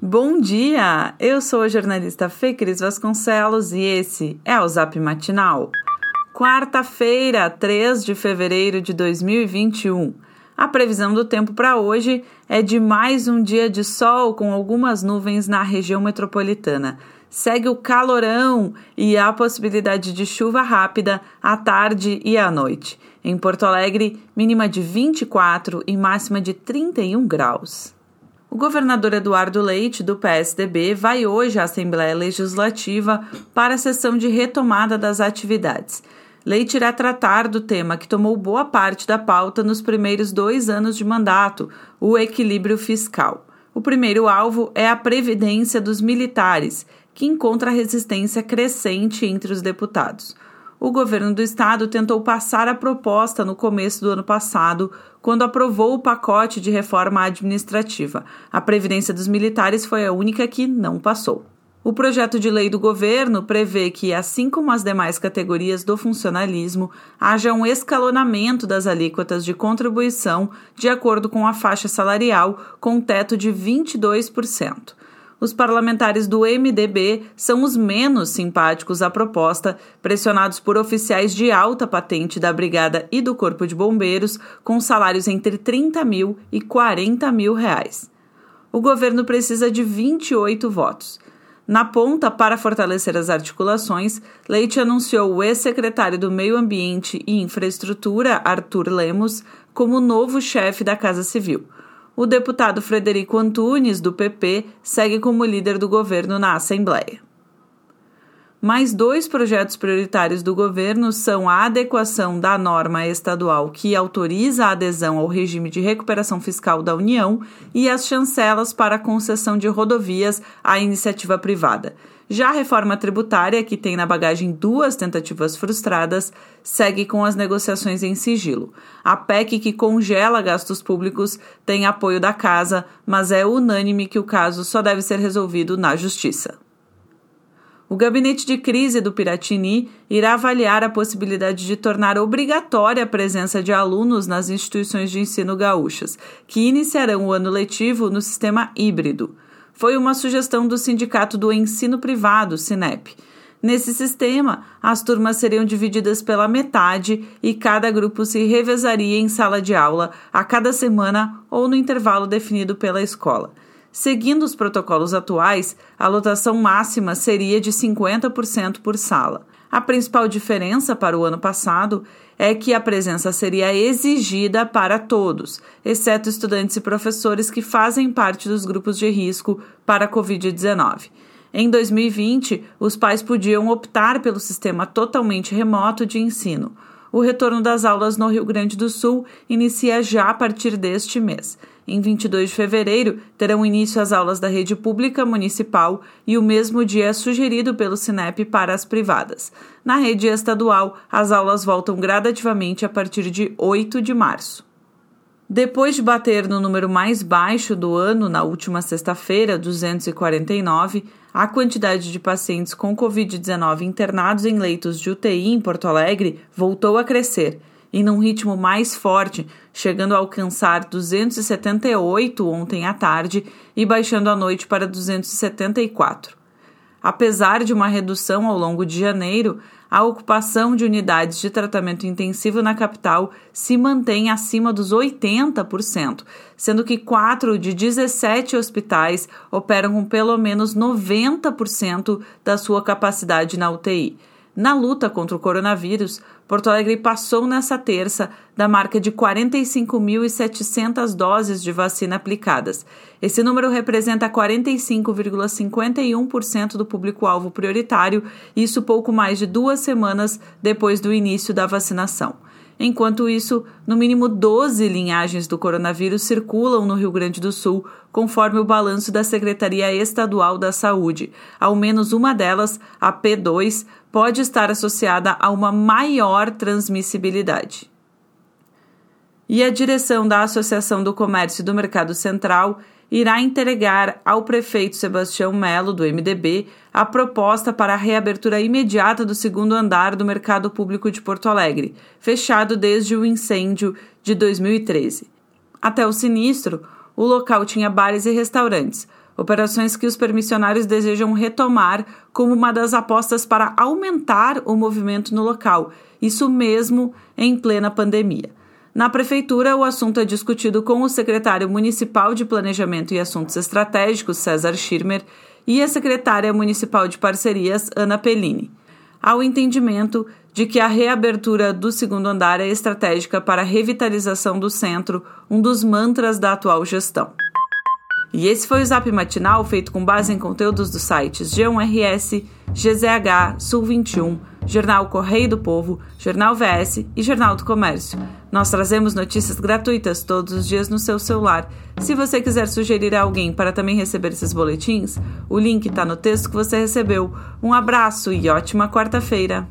Bom dia! Eu sou a jornalista Fê Cris Vasconcelos e esse é o Zap Matinal. Quarta-feira, 3 de fevereiro de 2021. A previsão do tempo para hoje é de mais um dia de sol com algumas nuvens na região metropolitana. Segue o calorão e a possibilidade de chuva rápida à tarde e à noite. Em Porto Alegre, mínima de 24 e máxima de 31 graus. O governador Eduardo Leite, do PSDB, vai hoje à Assembleia Legislativa para a sessão de retomada das atividades. Leite irá tratar do tema que tomou boa parte da pauta nos primeiros dois anos de mandato, o equilíbrio fiscal. O primeiro alvo é a previdência dos militares, que encontra resistência crescente entre os deputados o governo do estado tentou passar a proposta no começo do ano passado, quando aprovou o pacote de reforma administrativa. A previdência dos militares foi a única que não passou. O projeto de lei do governo prevê que, assim como as demais categorias do funcionalismo, haja um escalonamento das alíquotas de contribuição de acordo com a faixa salarial, com um teto de 22% os parlamentares do MDB são os menos simpáticos à proposta, pressionados por oficiais de alta patente da Brigada e do Corpo de Bombeiros, com salários entre 30 mil e 40 mil reais. O governo precisa de 28 votos. Na ponta, para fortalecer as articulações, Leite anunciou o ex-secretário do Meio Ambiente e Infraestrutura, Arthur Lemos, como novo chefe da Casa Civil o deputado Frederico Antunes, do PP, segue como líder do governo na Assembleia. Mais dois projetos prioritários do governo são a adequação da norma estadual que autoriza a adesão ao regime de recuperação fiscal da União e as chancelas para a concessão de rodovias à iniciativa privada. Já a reforma tributária, que tem na bagagem duas tentativas frustradas, segue com as negociações em sigilo. A PEC, que congela gastos públicos, tem apoio da Casa, mas é unânime que o caso só deve ser resolvido na Justiça. O gabinete de crise do Piratini irá avaliar a possibilidade de tornar obrigatória a presença de alunos nas instituições de ensino gaúchas, que iniciarão o ano letivo no sistema híbrido foi uma sugestão do Sindicato do Ensino Privado, SINEP. Nesse sistema, as turmas seriam divididas pela metade e cada grupo se revezaria em sala de aula a cada semana ou no intervalo definido pela escola. Seguindo os protocolos atuais, a lotação máxima seria de 50% por sala. A principal diferença para o ano passado é que a presença seria exigida para todos, exceto estudantes e professores que fazem parte dos grupos de risco para a Covid-19. Em 2020, os pais podiam optar pelo sistema totalmente remoto de ensino. O retorno das aulas no Rio Grande do Sul inicia já a partir deste mês. Em 22 de fevereiro, terão início as aulas da rede pública municipal e o mesmo dia é sugerido pelo Sinep para as privadas. Na rede estadual, as aulas voltam gradativamente a partir de 8 de março. Depois de bater no número mais baixo do ano na última sexta-feira, 249, a quantidade de pacientes com Covid-19 internados em leitos de UTI em Porto Alegre voltou a crescer e num ritmo mais forte, chegando a alcançar 278 ontem à tarde e baixando à noite para 274. Apesar de uma redução ao longo de janeiro, a ocupação de unidades de tratamento intensivo na capital se mantém acima dos 80%, sendo que 4 de 17 hospitais operam com pelo menos 90% da sua capacidade na UTI. Na luta contra o coronavírus, Porto Alegre passou nessa terça da marca de 45.700 doses de vacina aplicadas. Esse número representa 45,51% do público-alvo prioritário, isso pouco mais de duas semanas depois do início da vacinação. Enquanto isso, no mínimo 12 linhagens do coronavírus circulam no Rio Grande do Sul, conforme o balanço da Secretaria Estadual da Saúde. Ao menos uma delas, a P2, pode estar associada a uma maior transmissibilidade. E a direção da Associação do Comércio do Mercado Central irá entregar ao prefeito Sebastião Melo, do MDB, a proposta para a reabertura imediata do segundo andar do Mercado Público de Porto Alegre, fechado desde o incêndio de 2013. Até o sinistro, o local tinha bares e restaurantes. operações que os permissionários desejam retomar como uma das apostas para aumentar o movimento no local, isso mesmo em plena pandemia. Na prefeitura, o assunto é discutido com o secretário municipal de Planejamento e Assuntos Estratégicos, César Schirmer, e a secretária municipal de parcerias, Ana Pellini. O entendimento de que a reabertura do segundo andar é estratégica para a revitalização do centro, um dos mantras da atual gestão. E esse foi o Zap Matinal, feito com base em conteúdos dos sites G1RS, GZH, Sul 21, Jornal Correio do Povo, Jornal VS e Jornal do Comércio. Nós trazemos notícias gratuitas todos os dias no seu celular. Se você quiser sugerir a alguém para também receber esses boletins, o link está no texto que você recebeu. Um abraço e ótima quarta-feira!